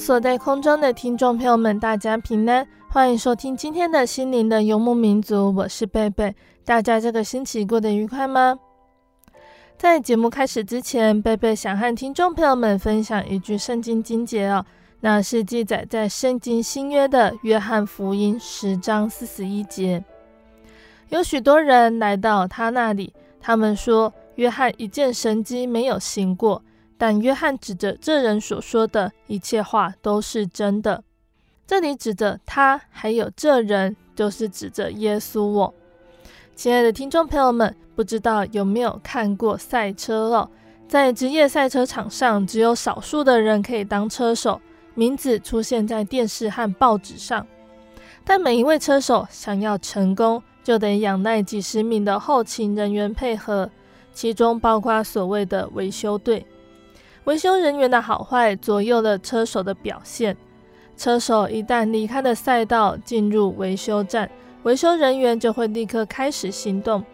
所在空中的听众朋友们，大家平安，欢迎收听今天的心灵的游牧民族，我是贝贝。大家这个星期过得愉快吗？在节目开始之前，贝贝想和听众朋友们分享一句圣经经节哦，那是记载在圣经新约的约翰福音十章四十一节。有许多人来到他那里，他们说约翰一件神迹没有行过。但约翰指着这人所说的一切话都是真的。这里指着他，还有这人，就是指着耶稣我。亲爱的听众朋友们，不知道有没有看过赛车哦？在职业赛车场上，只有少数的人可以当车手，名字出现在电视和报纸上。但每一位车手想要成功，就得仰赖几十名的后勤人员配合，其中包括所谓的维修队。维修人员的好坏左右了车手的表现。车手一旦离开了赛道，进入维修站，维修人员就会立刻开始行动，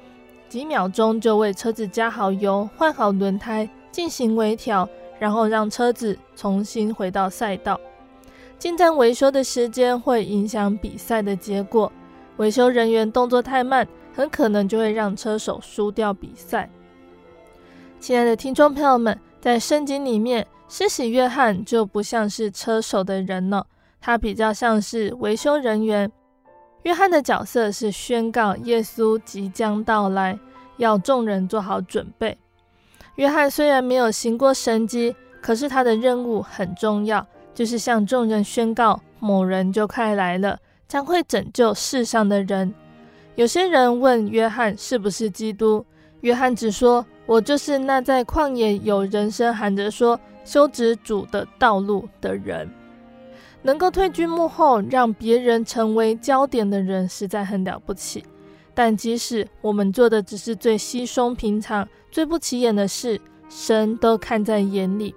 几秒钟就为车子加好油、换好轮胎、进行微调，然后让车子重新回到赛道。进站维修的时间会影响比赛的结果，维修人员动作太慢，很可能就会让车手输掉比赛。亲爱的听众朋友们。在圣经里面，施洗约翰就不像是车手的人了，他比较像是维修人员。约翰的角色是宣告耶稣即将到来，要众人做好准备。约翰虽然没有行过神迹，可是他的任务很重要，就是向众人宣告某人就快来了，将会拯救世上的人。有些人问约翰是不是基督，约翰只说。我就是那在旷野有人声喊着说修直主的道路的人，能够退居幕后，让别人成为焦点的人，实在很了不起。但即使我们做的只是最稀松平常、最不起眼的事，神都看在眼里。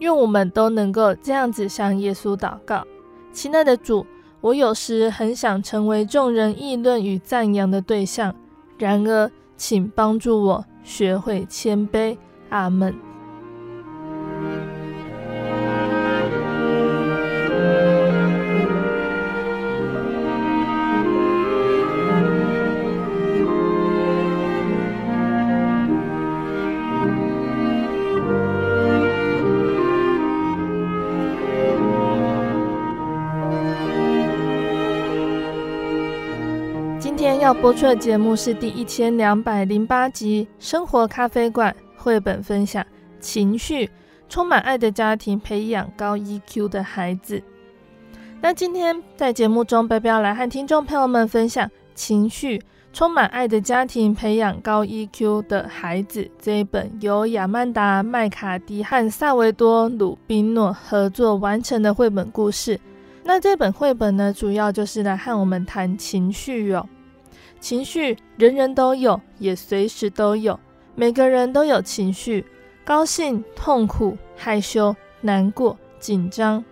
愿我们都能够这样子向耶稣祷告：亲爱的主，我有时很想成为众人议论与赞扬的对象，然而，请帮助我。学会谦卑，阿门。播出的节目是第一千两百零八集《生活咖啡馆》绘本分享。情绪充满爱的家庭，培养高 EQ 的孩子。那今天在节目中，贝贝要来和听众朋友们分享《情绪充满爱的家庭，培养高 EQ 的孩子》这一本由亚曼达·麦卡迪和萨维多·鲁宾诺合作完成的绘本故事。那这本绘本呢，主要就是来和我们谈情绪哦。情绪人人都有，也随时都有。每个人都有情绪，高兴、痛苦、害羞、难过、紧张。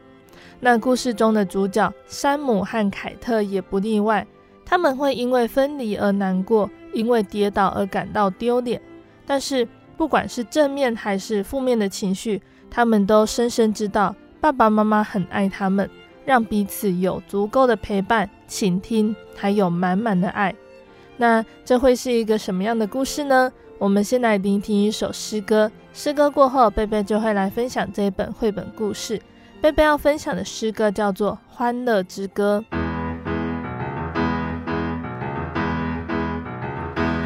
那故事中的主角山姆和凯特也不例外。他们会因为分离而难过，因为跌倒而感到丢脸。但是，不管是正面还是负面的情绪，他们都深深知道爸爸妈妈很爱他们，让彼此有足够的陪伴、倾听，还有满满的爱。那这会是一个什么样的故事呢？我们先来聆听一首诗歌，诗歌过后，贝贝就会来分享这一本绘本故事。贝贝要分享的诗歌叫做《欢乐之歌》。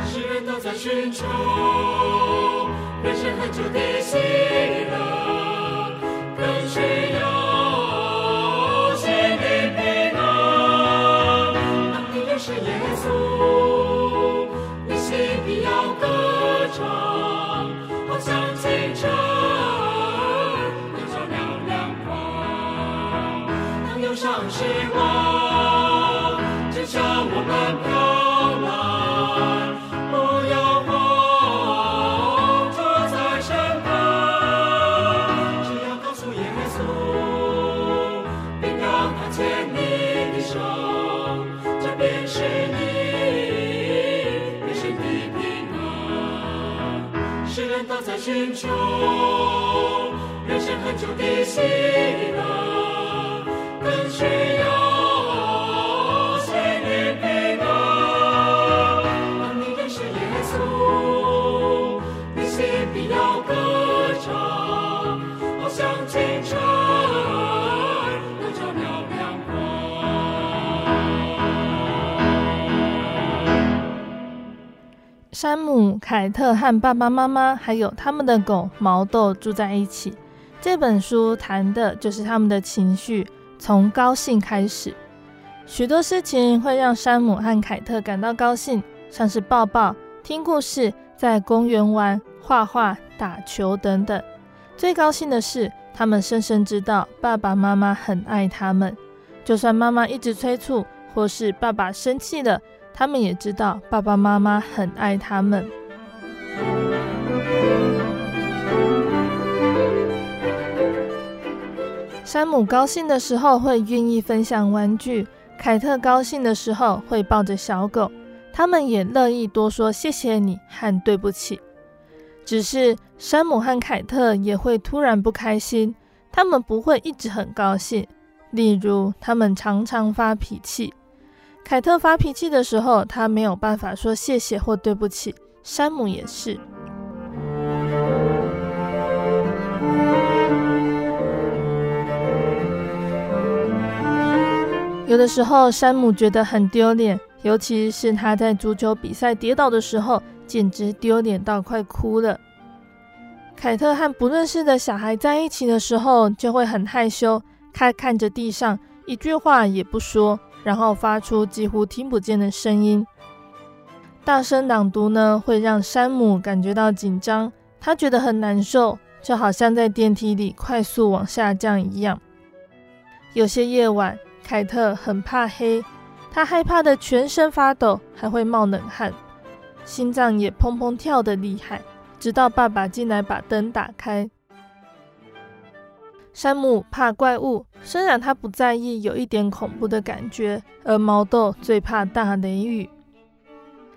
世人都在寻求人生很久的心人生很久的希望，更需要山姆、凯特和爸爸妈妈还有他们的狗毛豆住在一起。这本书谈的就是他们的情绪，从高兴开始。许多事情会让山姆和凯特感到高兴，像是抱抱、听故事、在公园玩、画画、打球等等。最高兴的是，他们深深知道爸爸妈妈很爱他们，就算妈妈一直催促，或是爸爸生气了。他们也知道爸爸妈妈很爱他们。山姆高兴的时候会愿意分享玩具，凯特高兴的时候会抱着小狗，他们也乐意多说谢谢你和对不起。只是山姆和凯特也会突然不开心，他们不会一直很高兴，例如他们常常发脾气。凯特发脾气的时候，他没有办法说谢谢或对不起。山姆也是。有的时候，山姆觉得很丢脸，尤其是他在足球比赛跌倒的时候，简直丢脸到快哭了。凯特和不认识的小孩在一起的时候，就会很害羞，他看着地上，一句话也不说。然后发出几乎听不见的声音。大声朗读呢，会让山姆感觉到紧张，他觉得很难受，就好像在电梯里快速往下降一样。有些夜晚，凯特很怕黑，他害怕的全身发抖，还会冒冷汗，心脏也砰砰跳的厉害。直到爸爸进来把灯打开。山姆怕怪物，虽然他不在意有一点恐怖的感觉，而毛豆最怕大雷雨。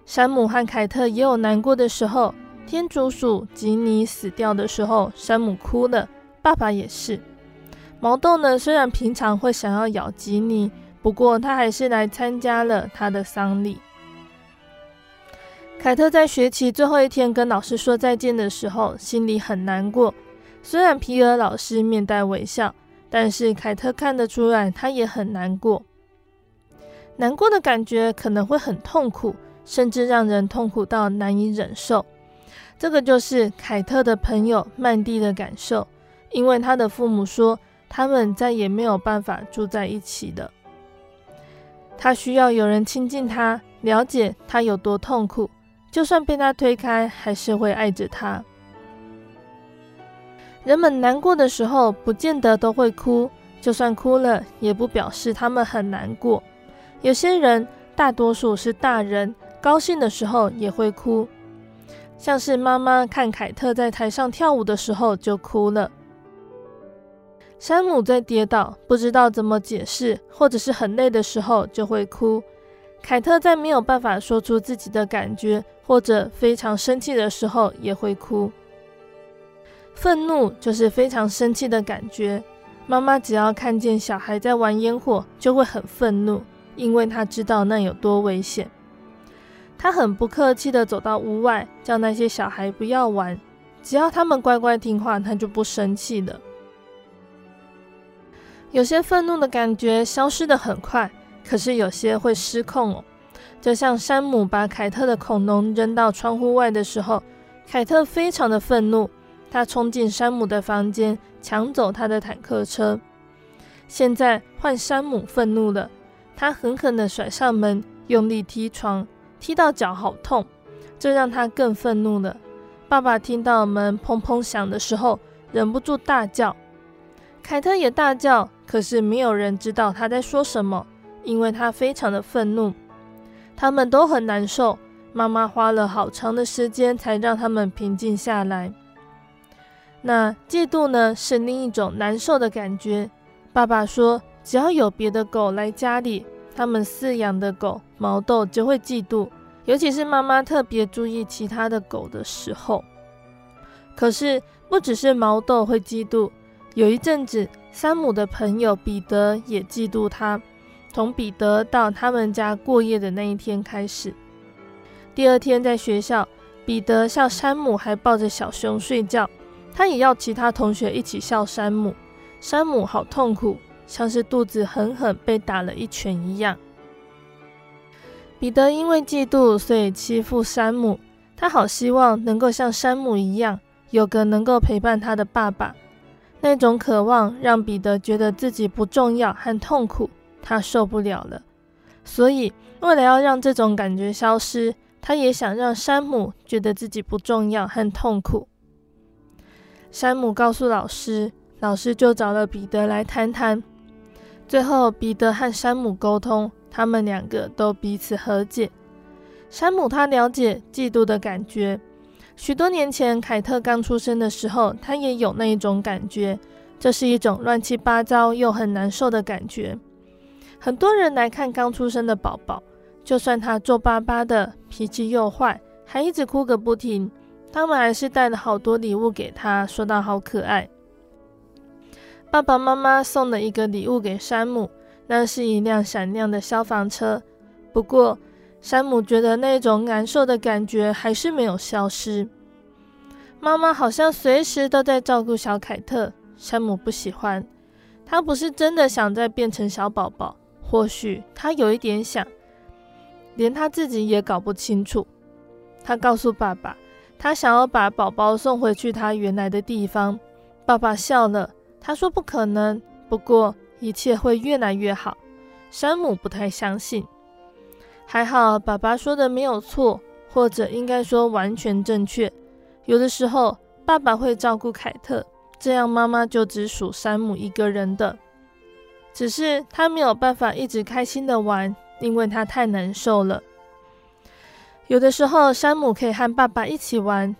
山姆和凯特也有难过的时候，天竺鼠吉尼死掉的时候，山姆哭了，爸爸也是。毛豆呢，虽然平常会想要咬吉尼，不过他还是来参加了他的丧礼。凯特在学期最后一天跟老师说再见的时候，心里很难过。虽然皮尔老师面带微笑，但是凯特看得出来，他也很难过。难过的感觉可能会很痛苦，甚至让人痛苦到难以忍受。这个就是凯特的朋友曼蒂的感受，因为他的父母说，他们再也没有办法住在一起了。他需要有人亲近他，了解他有多痛苦，就算被他推开，还是会爱着他。人们难过的时候，不见得都会哭，就算哭了，也不表示他们很难过。有些人，大多数是大人，高兴的时候也会哭，像是妈妈看凯特在台上跳舞的时候就哭了。山姆在跌倒，不知道怎么解释，或者是很累的时候就会哭。凯特在没有办法说出自己的感觉，或者非常生气的时候，也会哭。愤怒就是非常生气的感觉。妈妈只要看见小孩在玩烟火，就会很愤怒，因为她知道那有多危险。她很不客气地走到屋外，叫那些小孩不要玩。只要他们乖乖听话，她就不生气了。有些愤怒的感觉消失得很快。可是有些会失控哦，就像山姆把凯特的恐龙扔到窗户外的时候，凯特非常的愤怒，他冲进山姆的房间，抢走他的坦克车。现在换山姆愤怒了，他狠狠地甩上门，用力踢床，踢到脚好痛，这让他更愤怒了。爸爸听到门砰砰响的时候，忍不住大叫，凯特也大叫，可是没有人知道他在说什么。因为他非常的愤怒，他们都很难受。妈妈花了好长的时间才让他们平静下来。那嫉妒呢，是另一种难受的感觉。爸爸说，只要有别的狗来家里，他们饲养的狗毛豆就会嫉妒，尤其是妈妈特别注意其他的狗的时候。可是不只是毛豆会嫉妒，有一阵子，山姆的朋友彼得也嫉妒他。从彼得到他们家过夜的那一天开始，第二天在学校，彼得笑山姆还抱着小熊睡觉，他也要其他同学一起笑山姆。山姆好痛苦，像是肚子狠狠被打了一拳一样。彼得因为嫉妒，所以欺负山姆。他好希望能够像山姆一样，有个能够陪伴他的爸爸。那种渴望让彼得觉得自己不重要和痛苦。他受不了了，所以为了要让这种感觉消失，他也想让山姆觉得自己不重要和痛苦。山姆告诉老师，老师就找了彼得来谈谈。最后，彼得和山姆沟通，他们两个都彼此和解。山姆他了解嫉妒的感觉，许多年前凯特刚出生的时候，他也有那一种感觉，这是一种乱七八糟又很难受的感觉。很多人来看刚出生的宝宝，就算他皱巴巴的，脾气又坏，还一直哭个不停，他们还是带了好多礼物给他，说到好可爱。爸爸妈妈送了一个礼物给山姆，那是一辆闪亮的消防车。不过，山姆觉得那种难受的感觉还是没有消失。妈妈好像随时都在照顾小凯特，山姆不喜欢，他不是真的想再变成小宝宝。或许他有一点想，连他自己也搞不清楚。他告诉爸爸，他想要把宝宝送回去他原来的地方。爸爸笑了，他说不可能。不过一切会越来越好。山姆不太相信。还好爸爸说的没有错，或者应该说完全正确。有的时候爸爸会照顾凯特，这样妈妈就只属山姆一个人的。只是他没有办法一直开心的玩，因为他太难受了。有的时候，山姆可以和爸爸一起玩。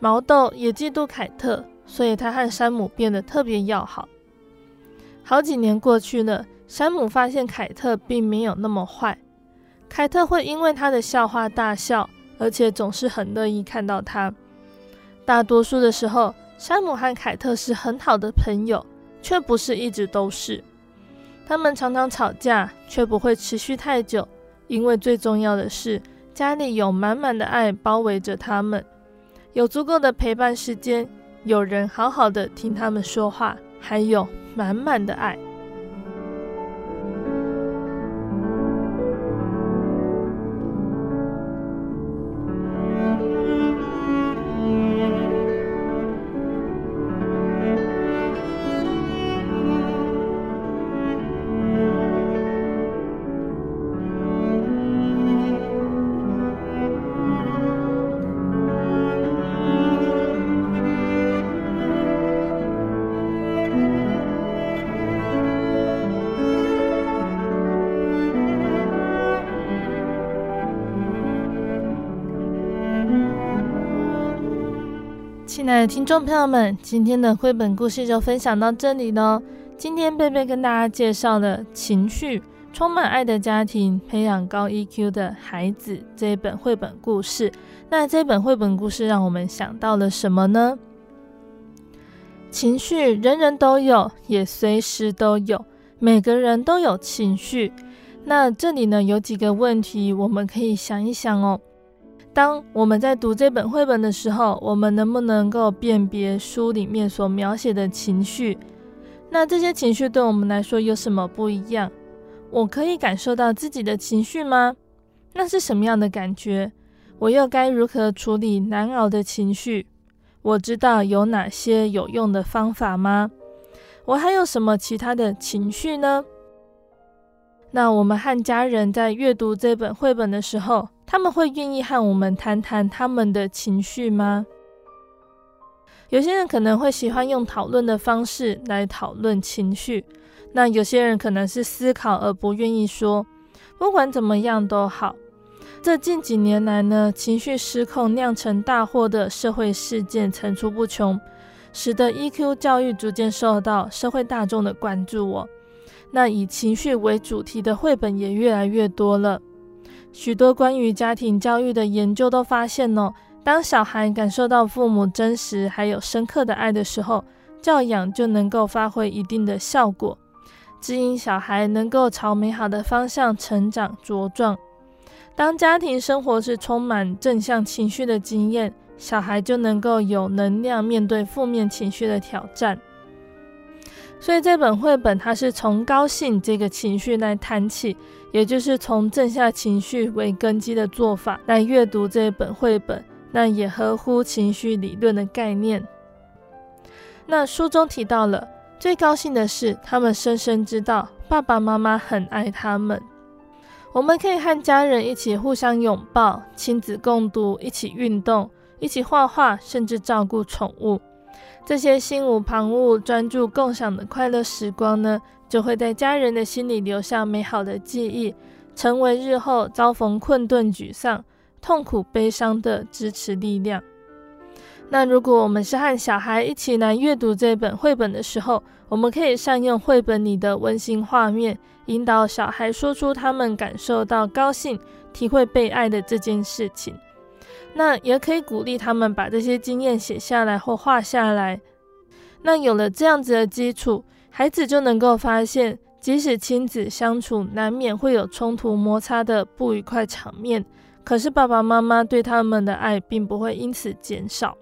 毛豆也嫉妒凯特，所以他和山姆变得特别要好。好几年过去了，山姆发现凯特并没有那么坏。凯特会因为他的笑话大笑，而且总是很乐意看到他。大多数的时候，山姆和凯特是很好的朋友，却不是一直都是。他们常常吵架，却不会持续太久，因为最重要的是家里有满满的爱包围着他们，有足够的陪伴时间，有人好好的听他们说话，还有满满的爱。亲爱的听众朋友们，今天的绘本故事就分享到这里喽。今天贝贝跟大家介绍了情绪，充满爱的家庭，培养高 EQ 的孩子这一本绘本故事。那这本绘本故事让我们想到了什么呢？情绪人人都有，也随时都有，每个人都有情绪。那这里呢，有几个问题，我们可以想一想哦。当我们在读这本绘本的时候，我们能不能够辨别书里面所描写的情绪？那这些情绪对我们来说有什么不一样？我可以感受到自己的情绪吗？那是什么样的感觉？我又该如何处理难熬的情绪？我知道有哪些有用的方法吗？我还有什么其他的情绪呢？那我们和家人在阅读这本绘本的时候，他们会愿意和我们谈谈他们的情绪吗？有些人可能会喜欢用讨论的方式来讨论情绪，那有些人可能是思考而不愿意说。不管怎么样都好，这近几年来呢，情绪失控酿成大祸的社会事件层出不穷，使得 EQ 教育逐渐受到社会大众的关注哦。那以情绪为主题的绘本也越来越多了。许多关于家庭教育的研究都发现哦，当小孩感受到父母真实还有深刻的爱的时候，教养就能够发挥一定的效果，指引小孩能够朝美好的方向成长茁壮。当家庭生活是充满正向情绪的经验，小孩就能够有能量面对负面情绪的挑战。所以这本绘本它是从高兴这个情绪来谈起，也就是从正向情绪为根基的做法来阅读这本绘本，那也合乎情绪理论的概念。那书中提到了最高兴的是，他们深深知道爸爸妈妈很爱他们。我们可以和家人一起互相拥抱，亲子共读，一起运动，一起画画，甚至照顾宠物。这些心无旁骛、专注共享的快乐时光呢，就会在家人的心里留下美好的记忆，成为日后遭逢困顿、沮丧、痛苦、悲伤的支持力量。那如果我们是和小孩一起来阅读这本绘本的时候，我们可以善用绘本里的温馨画面，引导小孩说出他们感受到高兴、体会被爱的这件事情。那也可以鼓励他们把这些经验写下来或画下来。那有了这样子的基础，孩子就能够发现，即使亲子相处难免会有冲突摩擦的不愉快场面，可是爸爸妈妈对他们的爱并不会因此减少。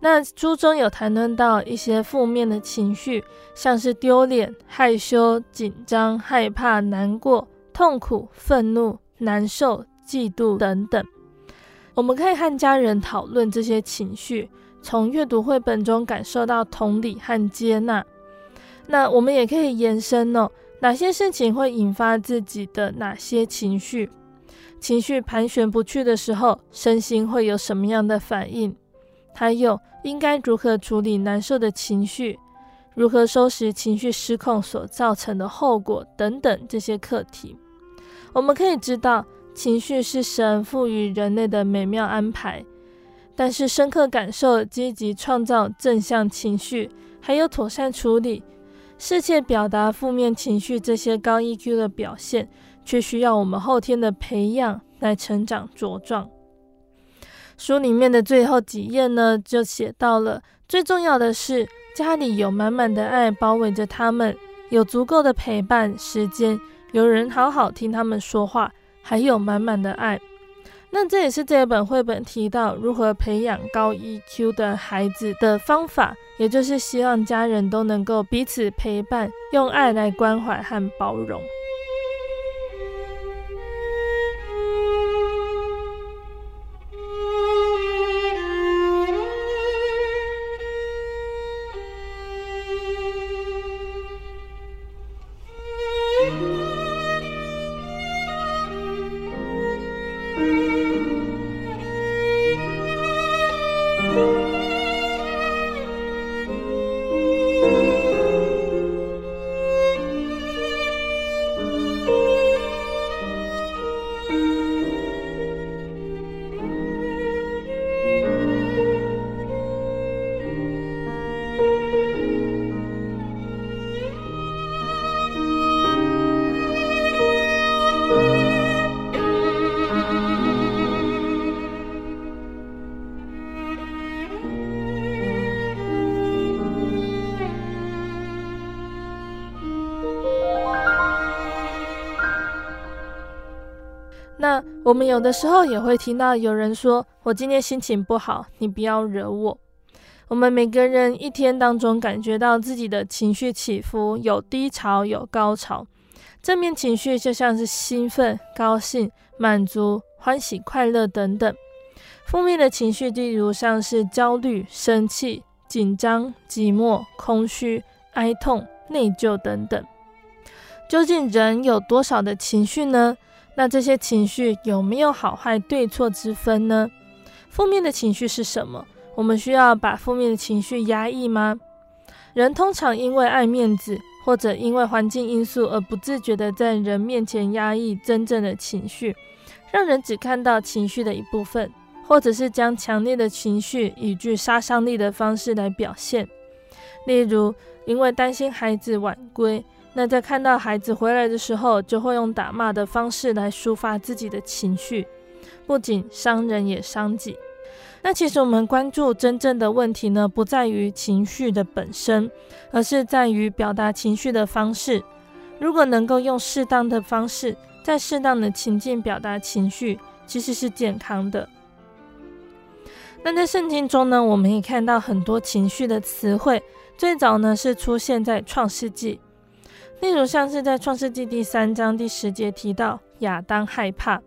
那书中有谈论到一些负面的情绪，像是丢脸、害羞、紧张、害怕、难过、痛苦、愤怒、难受、嫉妒等等。我们可以和家人讨论这些情绪，从阅读绘本中感受到同理和接纳。那我们也可以延伸哦，哪些事情会引发自己的哪些情绪？情绪盘旋不去的时候，身心会有什么样的反应？还有应该如何处理难受的情绪？如何收拾情绪失控所造成的后果？等等这些课题，我们可以知道。情绪是神赋予人类的美妙安排，但是深刻感受、积极创造正向情绪，还有妥善处理、适切表达负面情绪这些高 EQ 的表现，却需要我们后天的培养来成长茁壮。书里面的最后几页呢，就写到了最重要的是家里有满满的爱包围着他们，有足够的陪伴时间，有人好好听他们说话。还有满满的爱，那这也是这本绘本提到如何培养高 EQ 的孩子的方法，也就是希望家人都能够彼此陪伴，用爱来关怀和包容。我们有的时候也会听到有人说：“我今天心情不好，你不要惹我。”我们每个人一天当中感觉到自己的情绪起伏，有低潮，有高潮。正面情绪就像是兴奋、高兴、满足、欢喜、快乐等等；负面的情绪，例如像是焦虑、生气、紧张、寂寞、空虚、哀痛、内疚等等。究竟人有多少的情绪呢？那这些情绪有没有好坏对错之分呢？负面的情绪是什么？我们需要把负面的情绪压抑吗？人通常因为爱面子，或者因为环境因素而不自觉地在人面前压抑真正的情绪，让人只看到情绪的一部分，或者是将强烈的情绪以具杀伤力的方式来表现。例如，因为担心孩子晚归，那在看到孩子回来的时候，就会用打骂的方式来抒发自己的情绪，不仅伤人也伤己。那其实我们关注真正的问题呢，不在于情绪的本身，而是在于表达情绪的方式。如果能够用适当的方式，在适当的情境表达情绪，其实是健康的。那在圣经中呢，我们也看到很多情绪的词汇，最早呢是出现在创世纪，例如像是在创世纪第三章第十节提到亚当害怕，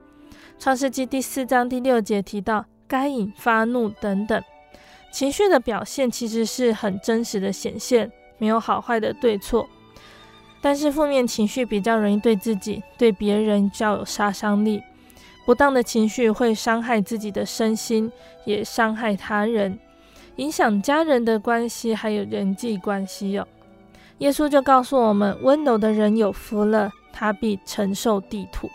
创世纪第四章第六节提到。该隐发怒等等，情绪的表现其实是很真实的显现，没有好坏的对错。但是负面情绪比较容易对自己、对别人较有杀伤力。不当的情绪会伤害自己的身心，也伤害他人，影响家人的关系，还有人际关系哦。耶稣就告诉我们：温柔的人有福了，他必承受地土。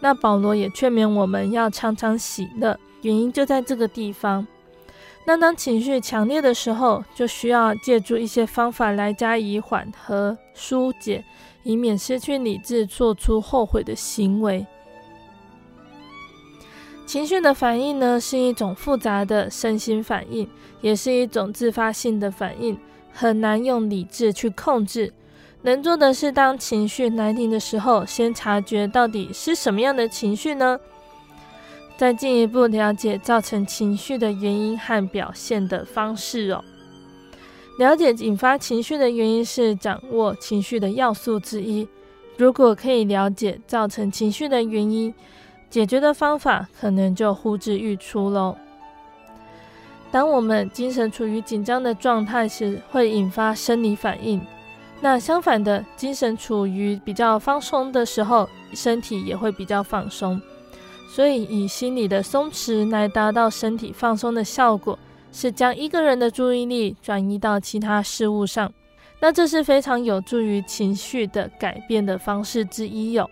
那保罗也劝勉我们要常常喜乐，原因就在这个地方。那当情绪强烈的时候，就需要借助一些方法来加以缓和、疏解，以免失去理智，做出后悔的行为。情绪的反应呢，是一种复杂的身心反应，也是一种自发性的反应，很难用理智去控制。能做的是，当情绪来临的时候，先察觉到底是什么样的情绪呢？再进一步了解造成情绪的原因和表现的方式哦。了解引发情绪的原因是掌握情绪的要素之一。如果可以了解造成情绪的原因，解决的方法可能就呼之欲出喽。当我们精神处于紧张的状态时，会引发生理反应。那相反的，精神处于比较放松的时候，身体也会比较放松。所以，以心理的松弛来达到身体放松的效果，是将一个人的注意力转移到其他事物上。那这是非常有助于情绪的改变的方式之一哟。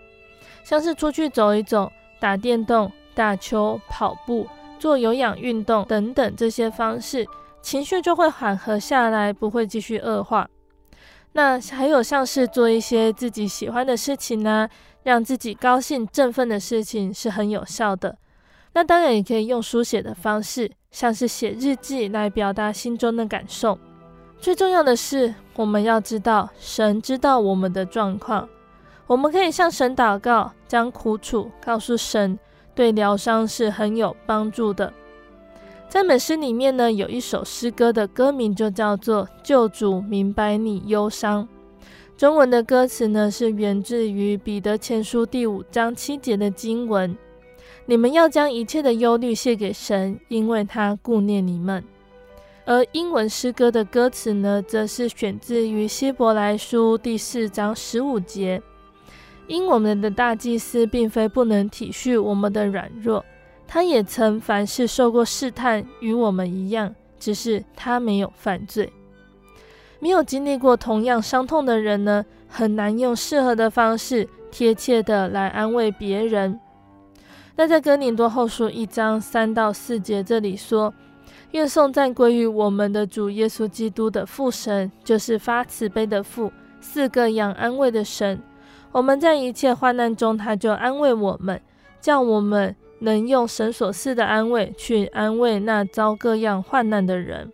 像是出去走一走、打电动、打球、跑步、做有氧运动等等这些方式，情绪就会缓和下来，不会继续恶化。那还有像是做一些自己喜欢的事情呢，让自己高兴振奋的事情是很有效的。那当然也可以用书写的方式，像是写日记来表达心中的感受。最重要的是，我们要知道神知道我们的状况，我们可以向神祷告，将苦楚告诉神，对疗伤是很有帮助的。赞美诗里面呢，有一首诗歌的歌名就叫做《救主明白你忧伤》。中文的歌词呢，是源自于彼得前书第五章七节的经文：“你们要将一切的忧虑卸给神，因为他顾念你们。”而英文诗歌的歌词呢，则是选自于希伯来书第四章十五节：“因我们的大祭司并非不能体恤我们的软弱。”他也曾凡事受过试探，与我们一样，只是他没有犯罪。没有经历过同样伤痛的人呢，很难用适合的方式贴切的来安慰别人。那在哥林多后书一章三到四节这里说：“愿颂赞归于我们的主耶稣基督的父神，就是发慈悲的父，四个养安慰的神。我们在一切患难中，他就安慰我们，叫我们。”能用神所赐的安慰去安慰那遭各样患难的人。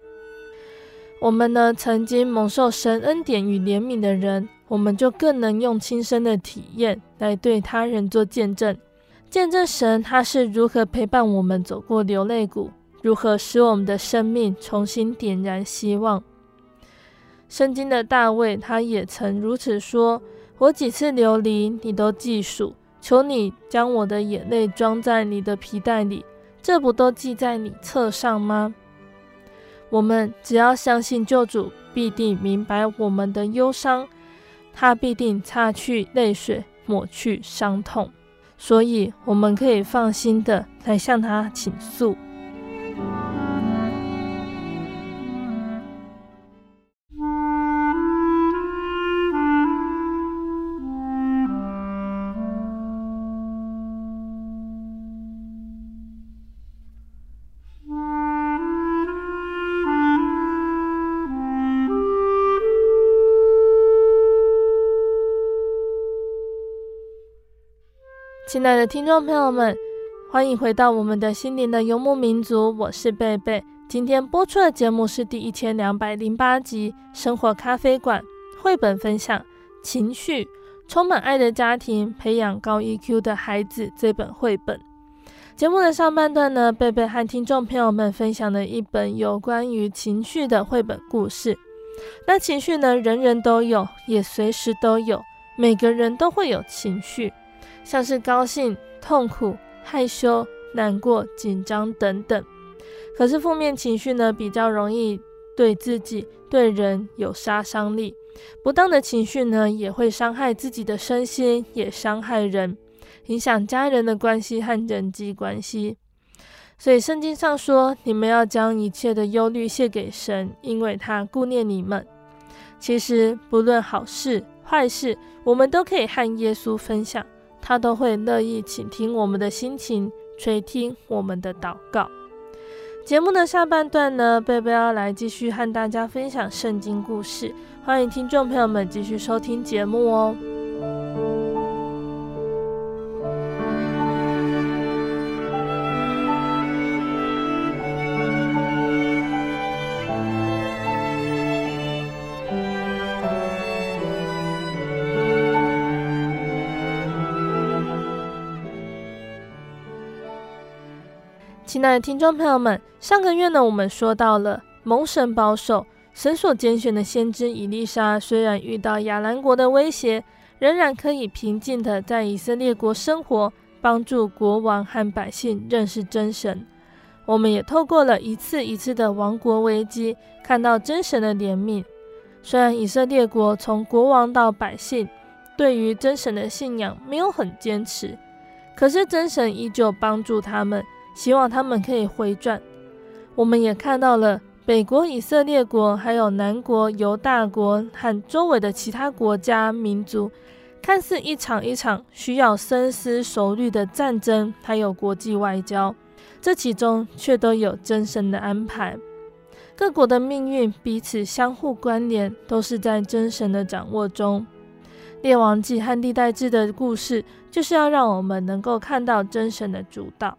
我们呢，曾经蒙受神恩典与怜悯的人，我们就更能用亲身的体验来对他人做见证。见证神他是如何陪伴我们走过流泪谷，如何使我们的生命重新点燃希望。圣经的大卫他也曾如此说：“我几次流离，你都记数，求你将我的眼泪装在你的皮袋里，这不都记在你册上吗？”我们只要相信救主必定明白我们的忧伤，他必定擦去泪水，抹去伤痛，所以我们可以放心的来向他倾诉。亲爱的听众朋友们，欢迎回到我们的心灵的游牧民族，我是贝贝。今天播出的节目是第一千两百零八集《生活咖啡馆》绘本分享《情绪充满爱的家庭，培养高 EQ 的孩子》这本绘本。节目的上半段呢，贝贝和听众朋友们分享了一本有关于情绪的绘本故事。那情绪呢，人人都有，也随时都有，每个人都会有情绪。像是高兴、痛苦、害羞、难过、紧张等等。可是负面情绪呢，比较容易对自己、对人有杀伤力。不当的情绪呢，也会伤害自己的身心，也伤害人，影响家人的关系和人际关系。所以圣经上说：“你们要将一切的忧虑卸给神，因为他顾念你们。”其实不论好事坏事，我们都可以和耶稣分享。他都会乐意倾听我们的心情，垂听我们的祷告。节目的下半段呢，贝贝要来继续和大家分享圣经故事，欢迎听众朋友们继续收听节目哦。亲爱的听众朋友们，上个月呢，我们说到了蒙神保守、神所拣选的先知伊丽莎，虽然遇到亚兰国的威胁，仍然可以平静地在以色列国生活，帮助国王和百姓认识真神。我们也透过了一次一次的亡国危机，看到真神的怜悯。虽然以色列国从国王到百姓，对于真神的信仰没有很坚持，可是真神依旧帮助他们。希望他们可以回转。我们也看到了北国以色列国，还有南国犹大国和周围的其他国家民族，看似一场一场需要深思熟虑的战争，还有国际外交，这其中却都有真神的安排。各国的命运彼此相互关联，都是在真神的掌握中。列王记和历代志的故事，就是要让我们能够看到真神的主导。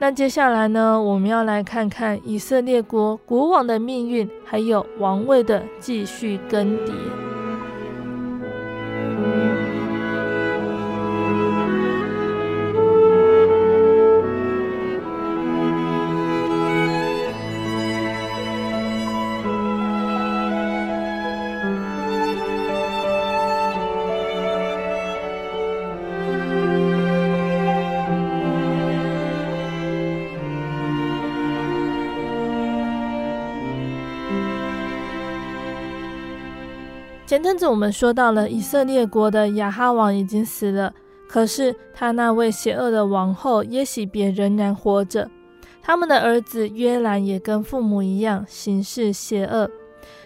那接下来呢，我们要来看看以色列国国王的命运，还有王位的继续更迭。前阵子我们说到了以色列国的亚哈王已经死了，可是他那位邪恶的王后耶洗别仍然活着。他们的儿子约兰也跟父母一样行事邪恶。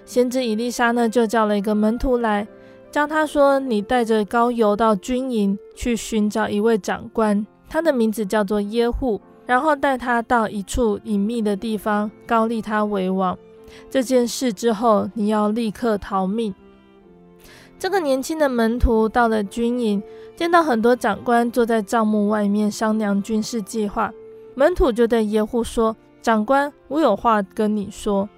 先知以利沙呢，就叫了一个门徒来，叫他说：“你带着膏油到军营去寻找一位长官，他的名字叫做耶户，然后带他到一处隐秘的地方，膏立他为王。这件事之后，你要立刻逃命。”这个年轻的门徒到了军营，见到很多长官坐在帐幕外面商量军事计划。门徒就对耶户说：“长官，我有话跟你说。”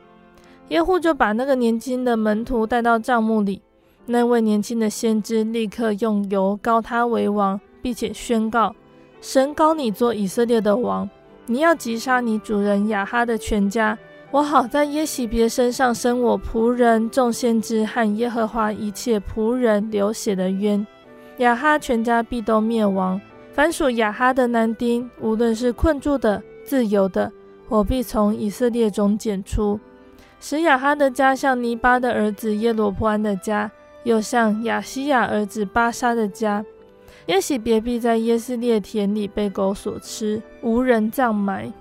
耶户就把那个年轻的门徒带到帐幕里。那位年轻的先知立刻用油膏他为王，并且宣告：“神膏你做以色列的王，你要击杀你主人亚哈的全家，我好在耶洗别身上伸我仆人众先知和耶和华一切仆人流血的冤。亚哈全家必都灭亡，凡属亚哈的男丁，无论是困住的、自由的，我必从以色列中剪出，使亚哈的家像尼巴的儿子耶罗波安的家，又像亚西亚儿子巴沙的家。耶洗别必在耶斯列田里被狗所吃，无人葬埋。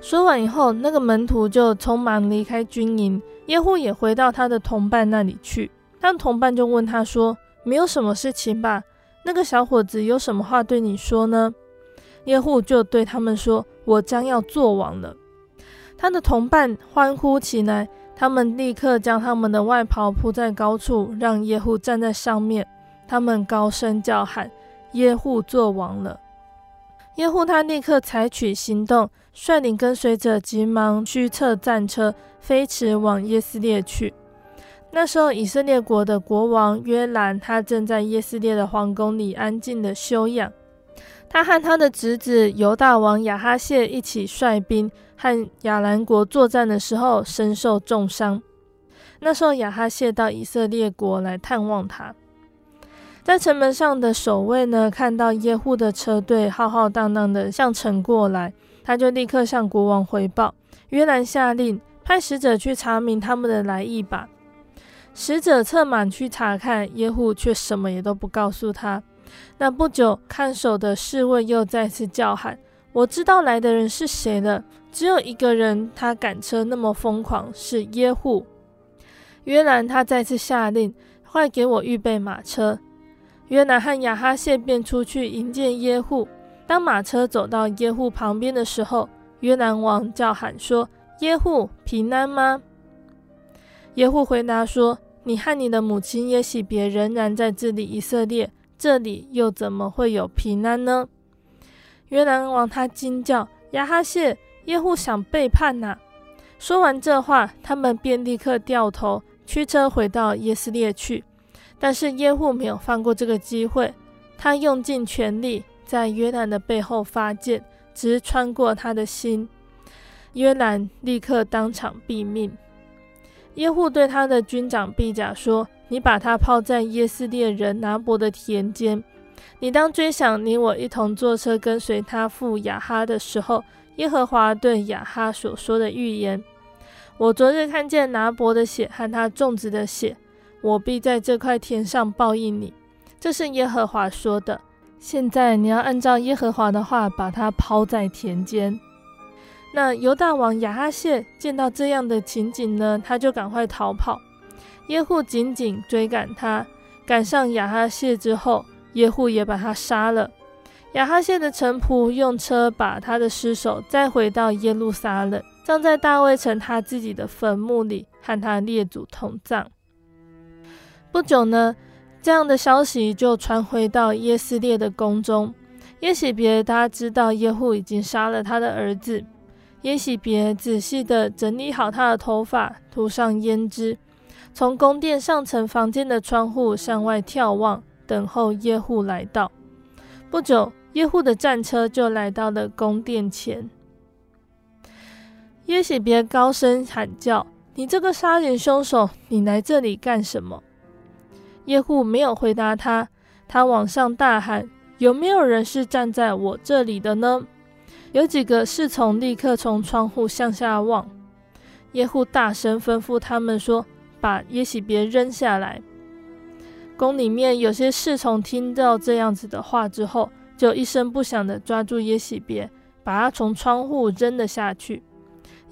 说完以后，那个门徒就匆忙离开军营，耶户也回到他的同伴那里去。他的同伴就问他说，没有什么事情吧？那个小伙子有什么话对你说呢？耶户就对他们说：“我将要做王了。”他的同伴欢呼起来，他们立刻将他们的外袍铺在高处，让耶户站在上面。他们高声叫喊：“耶户做王了！”耶户他立刻采取行动，率领跟随者急忙驱策战车，飞驰往耶斯列去。那时候，以色列国的国王约兰，他正在耶斯列的皇宫里安静的休养。他和他的侄子犹大王亚哈谢一起率兵和亚兰国作战的时候，身受重伤。那时候，亚哈谢到以色列国来探望他。在城门上的守卫呢，看到耶户的车队浩浩荡荡的向城过来，他就立刻向国王回报。约兰下令派使者去查明他们的来意吧。使者策马去查看，耶户却什么也都不告诉他。那不久，看守的侍卫又再次叫喊：“我知道来的人是谁了。只有一个人，他赶车那么疯狂，是耶户。”约兰他再次下令：“快给我预备马车。”约兰和亚哈谢便出去迎接耶户。当马车走到耶户旁边的时候，约兰王叫喊说：“耶户，平安吗？”耶户回答说。你和你的母亲耶洗别仍然在治理以色列，这里又怎么会有平安呢？约兰王他惊叫：“亚哈谢，耶户想背叛呐、啊！”说完这话，他们便立刻掉头驱车回到耶斯列去。但是耶户没有放过这个机会，他用尽全力在约兰的背后发箭，直穿过他的心。约兰立刻当场毙命。耶户对他的军长毕甲说：“你把他抛在耶斯列人拿伯的田间。你当追想你我一同坐车跟随他赴雅哈的时候，耶和华对雅哈所说的预言。我昨日看见拿伯的血和他种植的血，我必在这块田上报应你。这是耶和华说的。现在你要按照耶和华的话，把他抛在田间。”那犹大王亚哈谢见到这样的情景呢，他就赶快逃跑。耶户紧紧追赶他，赶上亚哈谢之后，耶户也把他杀了。亚哈谢的臣仆用车把他的尸首载回到耶路撒冷，葬在大卫城他自己的坟墓里，和他列祖同葬。不久呢，这样的消息就传回到耶斯列的宫中。耶洗别他知道耶户已经杀了他的儿子。耶洗别仔细地整理好他的头发，涂上胭脂，从宫殿上层房间的窗户向外眺望，等候耶户来到。不久，耶户的战车就来到了宫殿前。耶洗别高声喊叫：“你这个杀人凶手，你来这里干什么？”耶户没有回答他，他往上大喊：“有没有人是站在我这里的呢？”有几个侍从立刻从窗户向下望，耶户大声吩咐他们说：“把耶喜别扔下来。”宫里面有些侍从听到这样子的话之后，就一声不响地抓住耶喜别，把他从窗户扔了下去。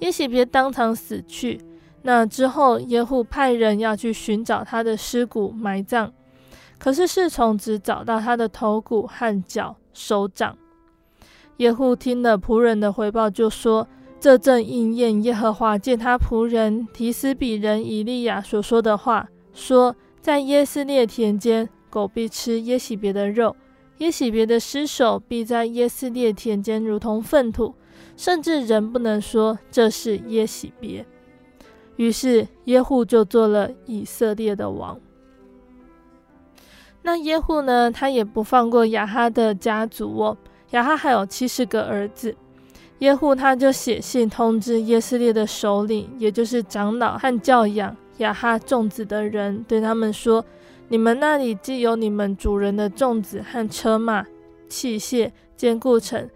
耶喜别当场死去。那之后，耶户派人要去寻找他的尸骨埋葬，可是侍从只找到他的头骨和脚、手掌。耶户听了仆人的回报，就说：“这正应验耶和华借他仆人提斯比人以利亚所说的话，说在耶斯列田间，狗必吃耶洗别的肉，耶洗别的尸首必在耶斯列田间如同粪土，甚至人不能说这是耶洗别。”于是耶户就做了以色列的王。那耶户呢，他也不放过亚哈的家族哦。亚哈还有七十个儿子。耶户他就写信通知耶斯列的首领，也就是长老和教养亚哈众子的人，对他们说：“你们那里既有你们主人的众子和车马、器械、坚固城，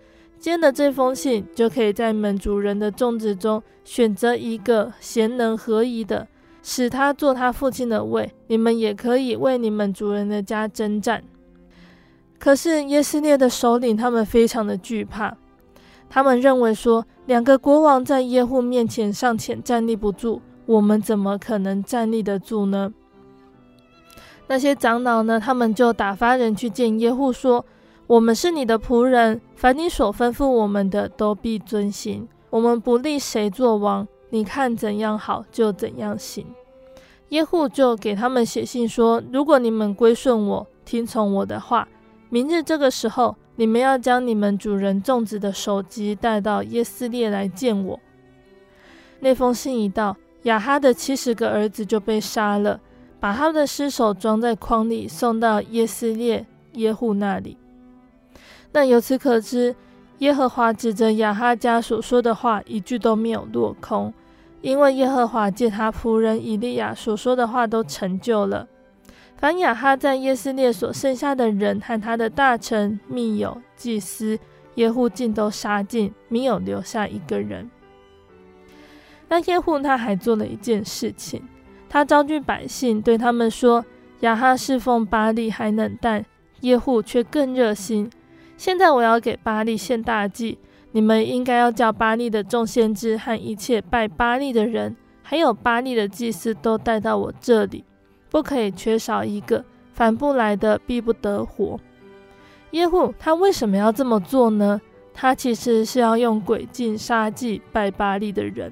接了这封信，就可以在你们主人的众子中选择一个贤能合宜的，使他做他父亲的位。你们也可以为你们主人的家征战。”可是耶斯列的首领他们非常的惧怕。他们认为说，两个国王在耶户面前尚且站立不住，我们怎么可能站立得住呢？那些长老呢？他们就打发人去见耶户，说：“我们是你的仆人，凡你所吩咐我们的，都必遵行。我们不立谁做王，你看怎样好，就怎样行。”耶户就给他们写信说：“如果你们归顺我，听从我的话，明日这个时候。”你们要将你们主人众子的首级带到耶斯列来见我。那封信一到，亚哈的七十个儿子就被杀了，把他们的尸首装在筐里，送到耶斯列耶户那里。那由此可知，耶和华指着亚哈家所说的话一句都没有落空，因为耶和华借他仆人以利亚所说的话都成就了。凡亚哈在耶斯列所剩下的人和他的大臣、密友、祭司耶户竟都杀尽，没有留下一个人。那耶户他还做了一件事情，他召集百姓，对他们说：“亚哈侍奉巴力还冷淡，耶户却更热心。现在我要给巴力献大祭，你们应该要叫巴力的众先知和一切拜巴力的人，还有巴力的祭司都带到我这里。”不可以缺少一个，反不来的必不得活。耶户他为什么要这么做呢？他其实是要用诡计杀祭拜巴力的人。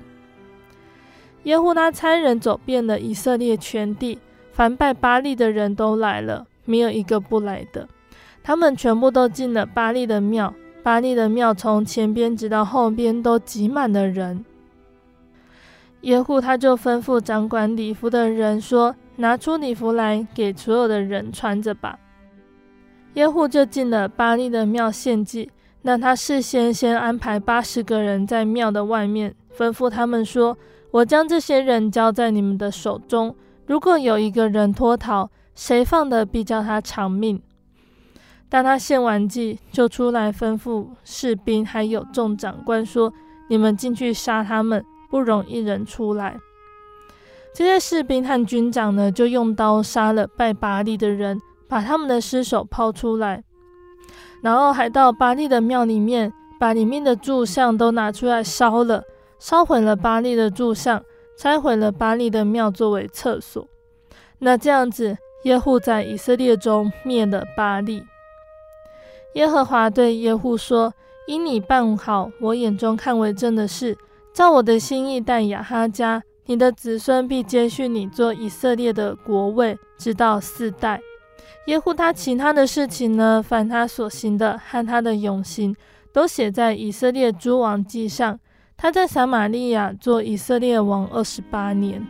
耶户他差人走遍了以色列全地，凡拜巴力的人都来了，没有一个不来的。他们全部都进了巴利的庙，巴利的庙从前边直到后边都挤满了人。耶户他就吩咐掌管礼服的人说。拿出礼服来，给所有的人穿着吧。耶户就进了巴利的庙献祭。那他事先先安排八十个人在庙的外面，吩咐他们说：“我将这些人交在你们的手中。如果有一个人脱逃，谁放的必叫他偿命。”当他献完祭，就出来吩咐士兵还有众长官说：“你们进去杀他们，不容一人出来。”这些士兵和军长呢，就用刀杀了拜巴力的人，把他们的尸首抛出来，然后还到巴力的庙里面，把里面的柱像都拿出来烧了，烧毁了巴力的柱像，拆毁了巴力的庙作为厕所。那这样子，耶户在以色列中灭了巴力。耶和华对耶户说：“因你办好我眼中看为正的事，照我的心意待亚哈家。”你的子孙必接续你做以色列的国位，直到四代。耶户他其他的事情呢，凡他所行的和他的永行，都写在以色列诸王记上。他在撒玛利亚做以色列王二十八年。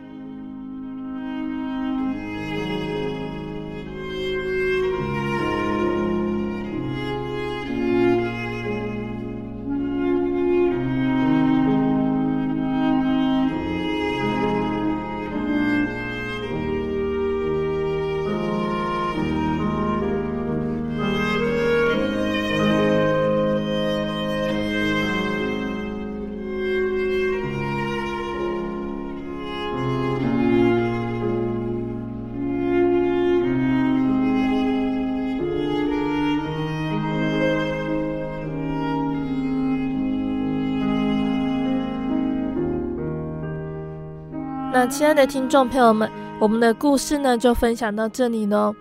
那亲爱的听众朋友们，我们的故事呢就分享到这里喽。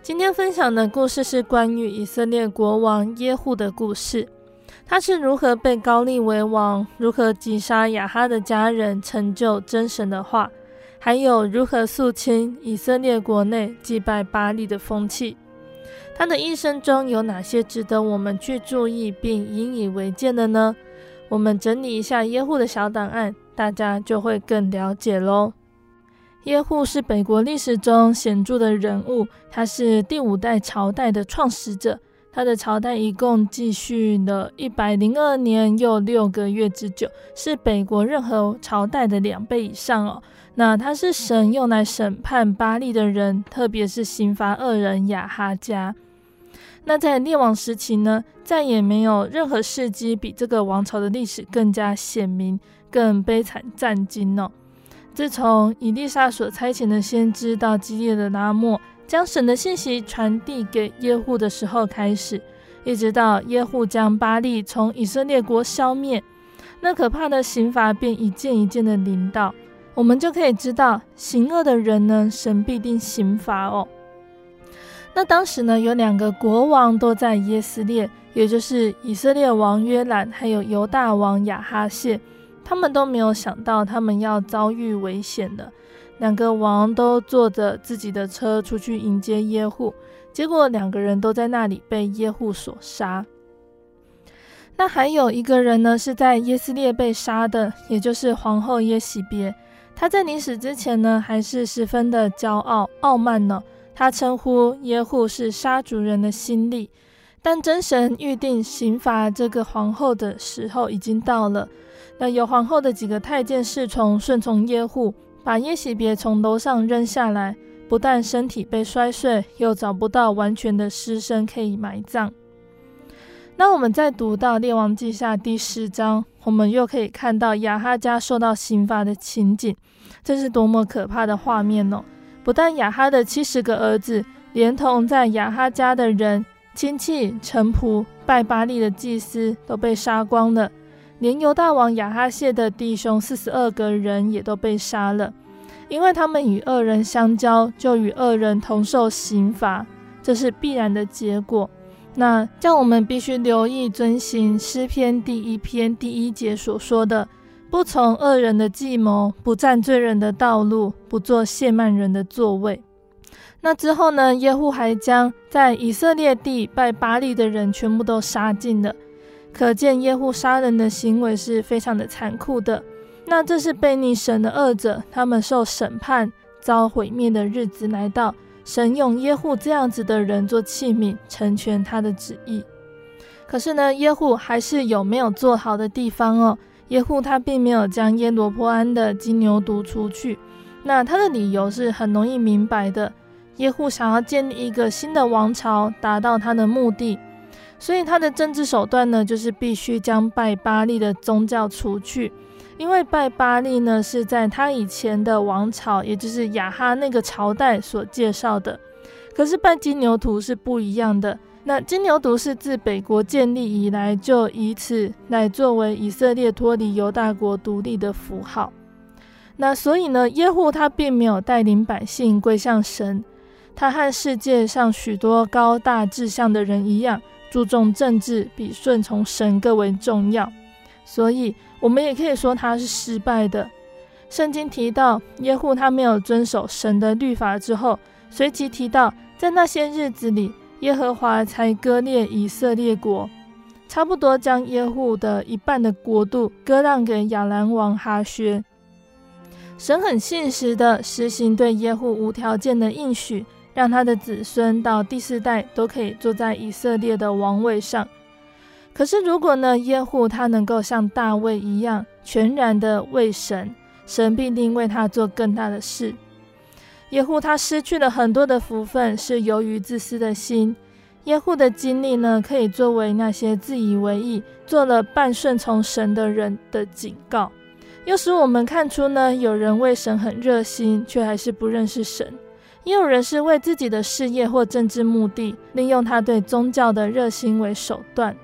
今天分享的故事是关于以色列国王耶户的故事，他是如何被高利为王，如何击杀亚哈的家人，成就真神的话，还有如何肃清以色列国内祭拜巴力的风气。他的一生中有哪些值得我们去注意并引以为戒的呢？我们整理一下耶户的小档案。大家就会更了解喽。耶户是北国历史中显著的人物，他是第五代朝代的创始者，他的朝代一共继续了一百零二年又六个月之久，是北国任何朝代的两倍以上哦。那他是神用来审判巴力的人，特别是刑罚恶人亚哈家。那在列王时期呢，再也没有任何事迹比这个王朝的历史更加显明、更悲惨战惊哦。自从以利沙所差遣的先知到基列的拉末，将神的信息传递给耶户的时候开始，一直到耶户将巴力从以色列国消灭，那可怕的刑罚便一件一件的临到，我们就可以知道，行恶的人呢，神必定刑罚哦。那当时呢，有两个国王都在耶斯列，也就是以色列王约兰，还有犹大王亚哈谢，他们都没有想到他们要遭遇危险的。两个王都坐着自己的车出去迎接耶户，结果两个人都在那里被耶户所杀。那还有一个人呢，是在耶斯列被杀的，也就是皇后耶洗别。他在临死之前呢，还是十分的骄傲傲慢呢。他称呼耶户是杀主人的新力，但真神预定刑罚这个皇后的时候已经到了。那有皇后的几个太监侍从顺从耶户。把耶洗别从楼上扔下来，不但身体被摔碎，又找不到完全的尸身可以埋葬。那我们再读到列王记下第十章，我们又可以看到亚哈家受到刑罚的情景，这是多么可怕的画面哦！不但亚哈的七十个儿子，连同在亚哈家的人、亲戚、臣仆、拜巴力的祭司都被杀光了。连犹大王亚哈谢的弟兄四十二个人也都被杀了，因为他们与恶人相交，就与恶人同受刑罚，这是必然的结果。那叫我们必须留意遵行诗篇第一篇第一节所说的：不从恶人的计谋，不占罪人的道路，不做亵慢人的座位。那之后呢？耶户还将在以色列地拜巴力的人全部都杀尽了。可见耶户杀人的行为是非常的残酷的。那这是悖逆神的恶者，他们受审判、遭毁灭的日子来到。神用耶户这样子的人做器皿，成全他的旨意。可是呢，耶户还是有没有做好的地方哦。耶户他并没有将耶罗波安的金牛犊除去。那他的理由是很容易明白的。耶户想要建立一个新的王朝，达到他的目的。所以他的政治手段呢，就是必须将拜巴力的宗教除去，因为拜巴力呢是在他以前的王朝，也就是亚哈那个朝代所介绍的。可是拜金牛犊是不一样的。那金牛犊是自北国建立以来，就以此来作为以色列脱离犹大国独立的符号。那所以呢，耶户他并没有带领百姓归向神，他和世界上许多高大志向的人一样。注重政治比顺从神更为重要，所以我们也可以说他是失败的。圣经提到耶户他没有遵守神的律法之后，随即提到在那些日子里，耶和华才割裂以色列国，差不多将耶户的一半的国度割让给亚兰王哈薛。神很信实的实行对耶户无条件的应许。让他的子孙到第四代都可以坐在以色列的王位上。可是，如果呢，耶户他能够像大卫一样全然的为神，神必定为他做更大的事。耶户他失去了很多的福分，是由于自私的心。耶户的经历呢，可以作为那些自以为义、做了半顺从神的人的警告，又使我们看出呢，有人为神很热心，却还是不认识神。也有人是为自己的事业或政治目的，利用他对宗教的热心为手段。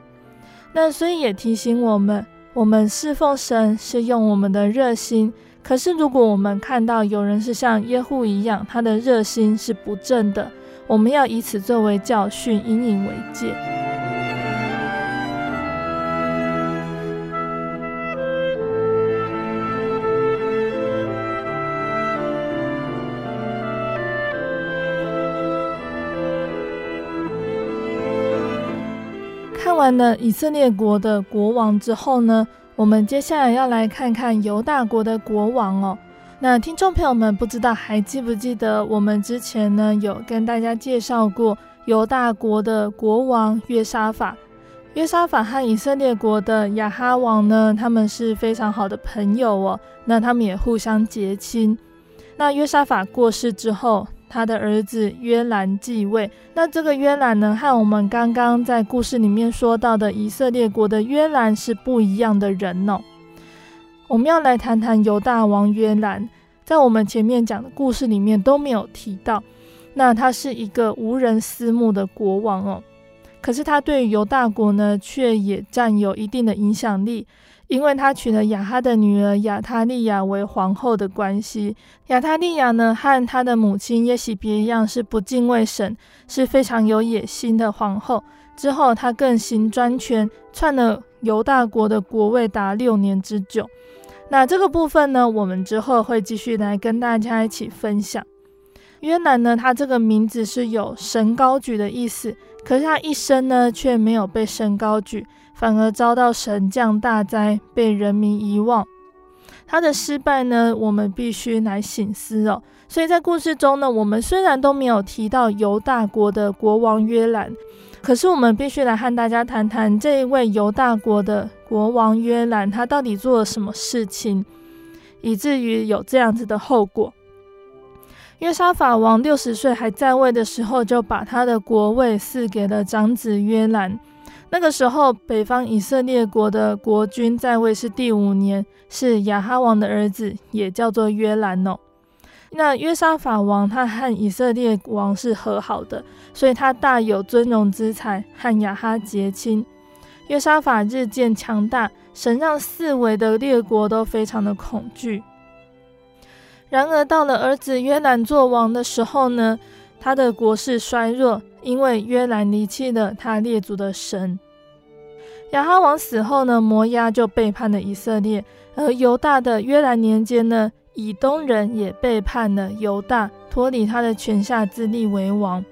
那所以也提醒我们，我们侍奉神是用我们的热心。可是如果我们看到有人是像耶户一样，他的热心是不正的，我们要以此作为教训，引以为戒。完了以色列国的国王之后呢，我们接下来要来看看犹大国的国王哦。那听众朋友们不知道还记不记得我们之前呢有跟大家介绍过犹大国的国王约沙法。约沙法和以色列国的亚哈王呢，他们是非常好的朋友哦。那他们也互相结亲。那约沙法过世之后，他的儿子约兰继位。那这个约兰呢，和我们刚刚在故事里面说到的以色列国的约兰是不一样的人哦。我们要来谈谈犹大王约兰，在我们前面讲的故事里面都没有提到。那他是一个无人私慕的国王哦。可是他对犹大国呢，却也占有一定的影响力，因为他娶了亚哈的女儿亚他利亚为皇后的关系。亚他利亚呢，和他的母亲耶洗别一样，是不敬畏神，是非常有野心的皇后。之后，他更行专权，篡了犹大国的国位达六年之久。那这个部分呢，我们之后会继续来跟大家一起分享。约南呢，他这个名字是有神高举的意思。可是他一生呢，却没有被神高举，反而遭到神降大灾，被人民遗忘。他的失败呢，我们必须来省思哦。所以在故事中呢，我们虽然都没有提到犹大国的国王约兰，可是我们必须来和大家谈谈这一位犹大国的国王约兰，他到底做了什么事情，以至于有这样子的后果。约沙法王六十岁还在位的时候，就把他的国位赐给了长子约兰。那个时候，北方以色列国的国君在位是第五年，是亚哈王的儿子，也叫做约兰哦。那约沙法王他和以色列王是和好的，所以他大有尊荣之才，和亚哈结亲。约沙法日渐强大，神让四围的列国都非常的恐惧。然而，到了儿子约兰做王的时候呢，他的国势衰弱，因为约兰离弃了他列祖的神。亚哈王死后呢，摩押就背叛了以色列，而犹大的约兰年间呢，以东人也背叛了犹大，脱离他的权下自立为王。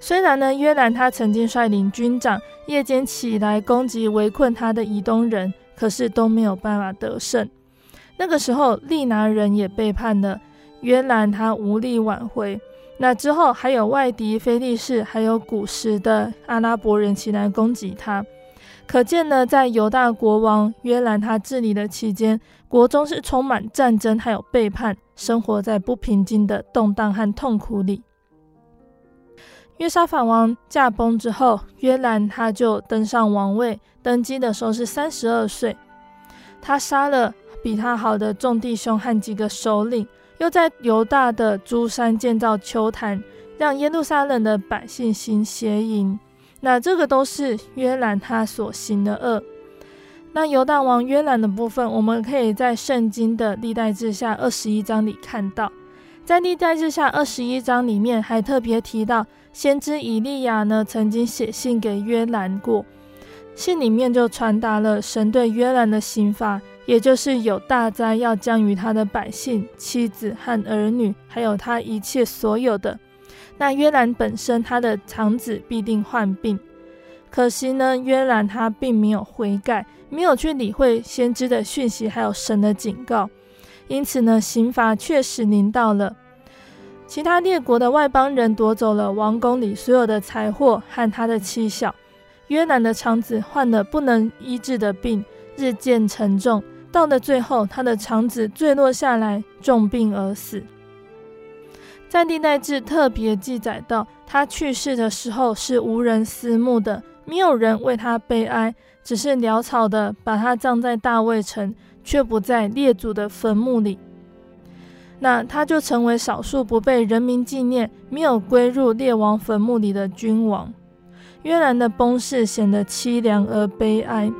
虽然呢，约兰他曾经率领军长夜间起来攻击围困他的以东人，可是都没有办法得胜。那个时候，利拿人也背叛了约兰，他无力挽回。那之后，还有外敌菲利士，还有古时的阿拉伯人起来攻击他。可见呢，在犹大国王约兰他治理的期间，国中是充满战争，还有背叛，生活在不平静的动荡和痛苦里。约沙法王驾崩之后，约兰他就登上王位，登基的时候是三十二岁，他杀了。比他好的众弟兄和几个首领，又在犹大的诸山建造丘坛，让耶路撒冷的百姓行邪淫。那这个都是约兰他所行的恶。那犹大王约兰的部分，我们可以在圣经的历代志下二十一章里看到。在历代志下二十一章里面，还特别提到先知以利亚呢，曾经写信给约兰过，信里面就传达了神对约兰的刑罚。也就是有大灾要降于他的百姓、妻子和儿女，还有他一切所有的。那约兰本身，他的长子必定患病。可惜呢，约兰他并没有悔改，没有去理会先知的讯息，还有神的警告。因此呢，刑罚确实临到了。其他列国的外邦人夺走了王宫里所有的财货和他的妻小。约南的肠子患了不能医治的病，日渐沉重。到了最后，他的肠子坠落下来，重病而死。在历代志特别记载到，他去世的时候是无人思慕的，没有人为他悲哀，只是潦草的把他葬在大卫城，却不在列祖的坟墓里。那他就成为少数不被人民纪念、没有归入列王坟墓里的君王。越南的崩逝显得凄凉而悲哀。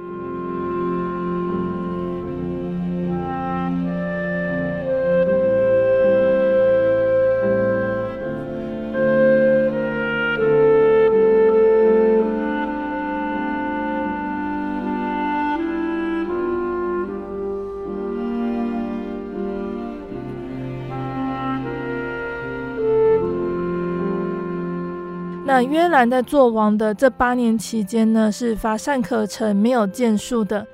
那约兰在做王的这八年期间呢，是乏善可陈，没有建树的。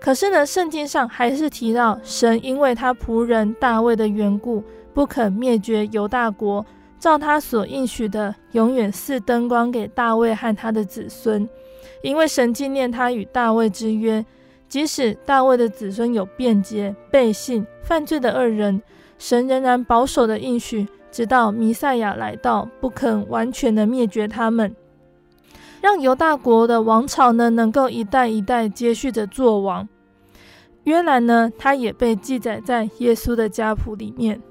可是呢，圣经上还是提到，神因为他仆人大卫的缘故，不肯灭绝犹大国，照他所应许的，永远赐灯光给大卫和他的子孙，因为神纪念他与大卫之约。即使大卫的子孙有变节、背信、犯罪的恶人，神仍然保守的应许，直到弥赛亚来到，不肯完全的灭绝他们，让犹大国的王朝呢，能够一代一代接续着作王。约兰呢，他也被记载在耶稣的家谱里面。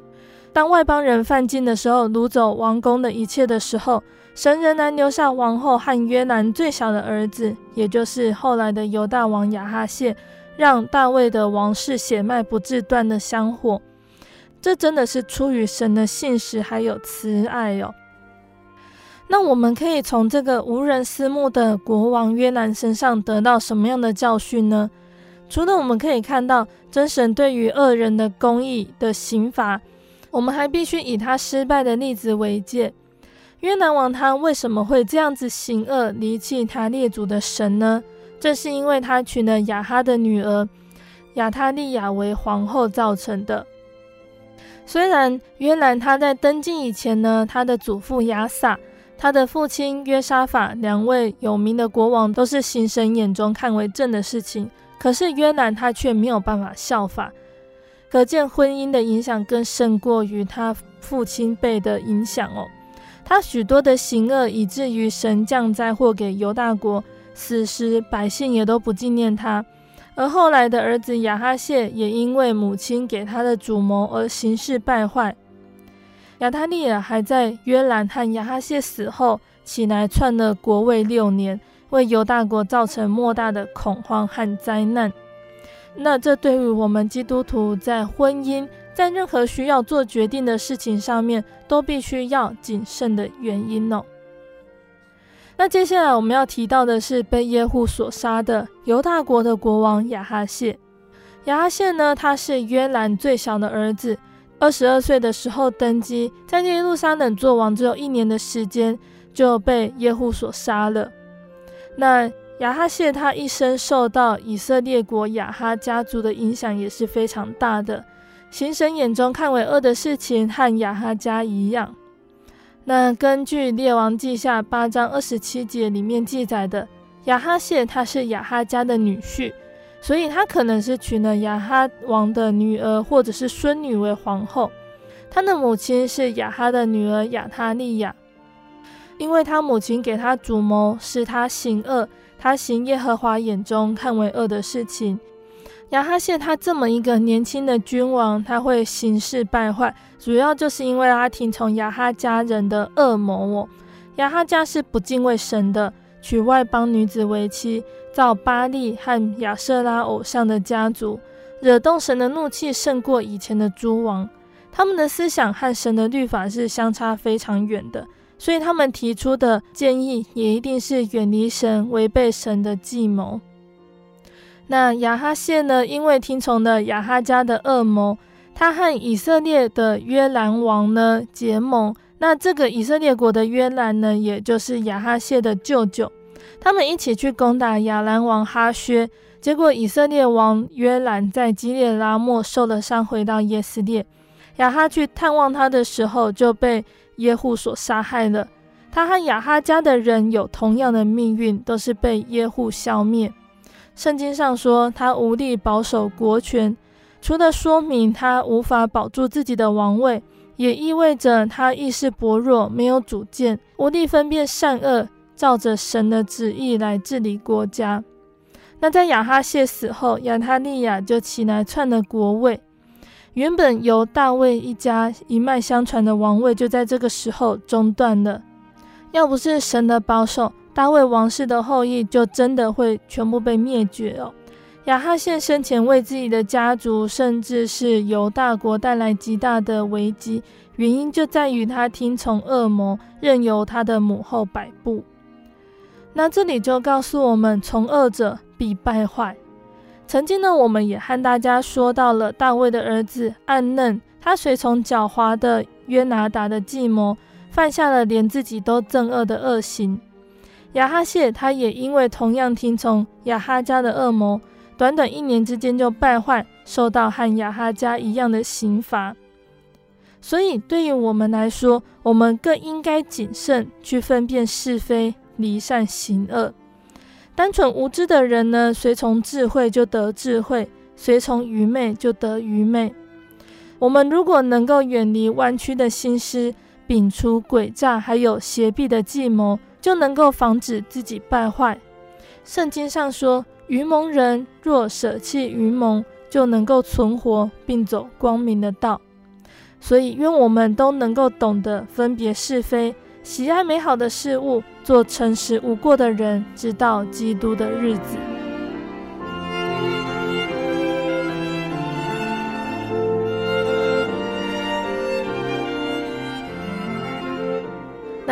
当外邦人犯境的时候，掳走王宫的一切的时候，神仍然留下王后和约兰最小的儿子，也就是后来的犹大王亚哈谢，让大卫的王室血脉不致断的香火。这真的是出于神的信实还有慈爱哦。那我们可以从这个无人思慕的国王约南身上得到什么样的教训呢？除了我们可以看到真神对于恶人的公义的刑罚，我们还必须以他失败的例子为戒。约南王他为什么会这样子行恶，离弃他列祖的神呢？这是因为他娶了亚哈的女儿亚他利雅为皇后造成的。虽然约兰他在登基以前呢，他的祖父亚撒，他的父亲约沙法两位有名的国王都是行神眼中看为正的事情。可是约兰他却没有办法效法，可见婚姻的影响更胜过于他父亲辈的影响哦。他许多的行恶，以至于神降灾祸给犹大国，死时百姓也都不纪念他。而后来的儿子亚哈谢也因为母亲给他的主谋而行事败坏。亚他利雅还在约兰和亚哈谢死后起来篡了国位六年。为犹大国造成莫大的恐慌和灾难，那这对于我们基督徒在婚姻、在任何需要做决定的事情上面，都必须要谨慎的原因哦。那接下来我们要提到的是被耶户所杀的犹大国的国王亚哈谢。亚哈谢呢，他是约兰最小的儿子，二十二岁的时候登基，在耶路撒冷做王只有一年的时间，就被耶户所杀了。那亚哈谢他一生受到以色列国亚哈家族的影响也是非常大的，行神眼中看为恶的事情和亚哈家一样。那根据列王记下八章二十七节里面记载的，亚哈谢他是亚哈家的女婿，所以他可能是娶了亚哈王的女儿或者是孙女为皇后。他的母亲是亚哈的女儿亚他利雅。因为他母亲给他主谋，使他行恶，他行耶和华眼中看为恶的事情。亚哈谢他这么一个年轻的君王，他会行事败坏，主要就是因为他听从亚哈家人的恶魔哦。亚哈家是不敬畏神的，娶外邦女子为妻，造巴力和亚舍拉偶像的家族，惹动神的怒气，胜过以前的诸王。他们的思想和神的律法是相差非常远的。所以他们提出的建议也一定是远离神、违背神的计谋。那亚哈谢呢？因为听从了亚哈家的恶谋，他和以色列的约兰王呢结盟。那这个以色列国的约兰呢，也就是亚哈谢的舅舅，他们一起去攻打亚兰王哈薛。结果以色列王约兰在基列拉末受了伤，回到耶斯列。亚哈去探望他的时候，就被耶户所杀害了。他和亚哈家的人有同样的命运，都是被耶户消灭。圣经上说他无力保守国权，除了说明他无法保住自己的王位，也意味着他意识薄弱，没有主见，无力分辨善恶，照着神的旨意来治理国家。那在亚哈谢死后，亚他利雅就起来篡了国位。原本由大卫一家一脉相传的王位，就在这个时候中断了。要不是神的保守，大卫王室的后裔就真的会全部被灭绝哦。亚哈谢生前为自己的家族，甚至是犹大国带来极大的危机，原因就在于他听从恶魔，任由他的母后摆布。那这里就告诉我们，从恶者必败坏。曾经呢，我们也和大家说到了大卫的儿子暗嫩，他随从狡猾的约拿达的计谋，犯下了连自己都憎恶的恶行。亚哈谢他也因为同样听从亚哈家的恶魔，短短一年之间就败坏，受到和亚哈家一样的刑罚。所以对于我们来说，我们更应该谨慎去分辨是非、离善行恶。单纯无知的人呢，随从智慧就得智慧，随从愚昧就得愚昧。我们如果能够远离弯曲的心思，摒除诡诈，还有邪僻的计谋，就能够防止自己败坏。圣经上说，愚蒙人若舍弃愚蒙，就能够存活并走光明的道。所以，愿我们都能够懂得分别是非，喜爱美好的事物，做诚实无过的人，直到基督的日子。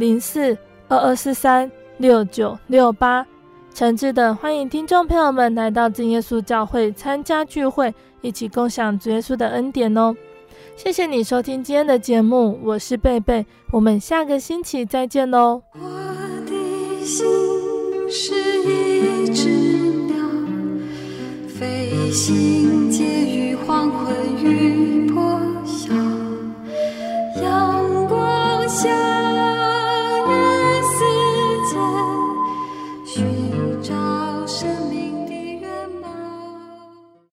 零四二二四三六九六八。诚挚的欢迎听众朋友们来到真耶稣教会参加聚会，一起共享主耶稣的恩典哦。谢谢你收听今天的节目，我是贝贝，我们下个星期再见哦。我的心是一只鸟，飞行介于黄昏与破晓，阳光下。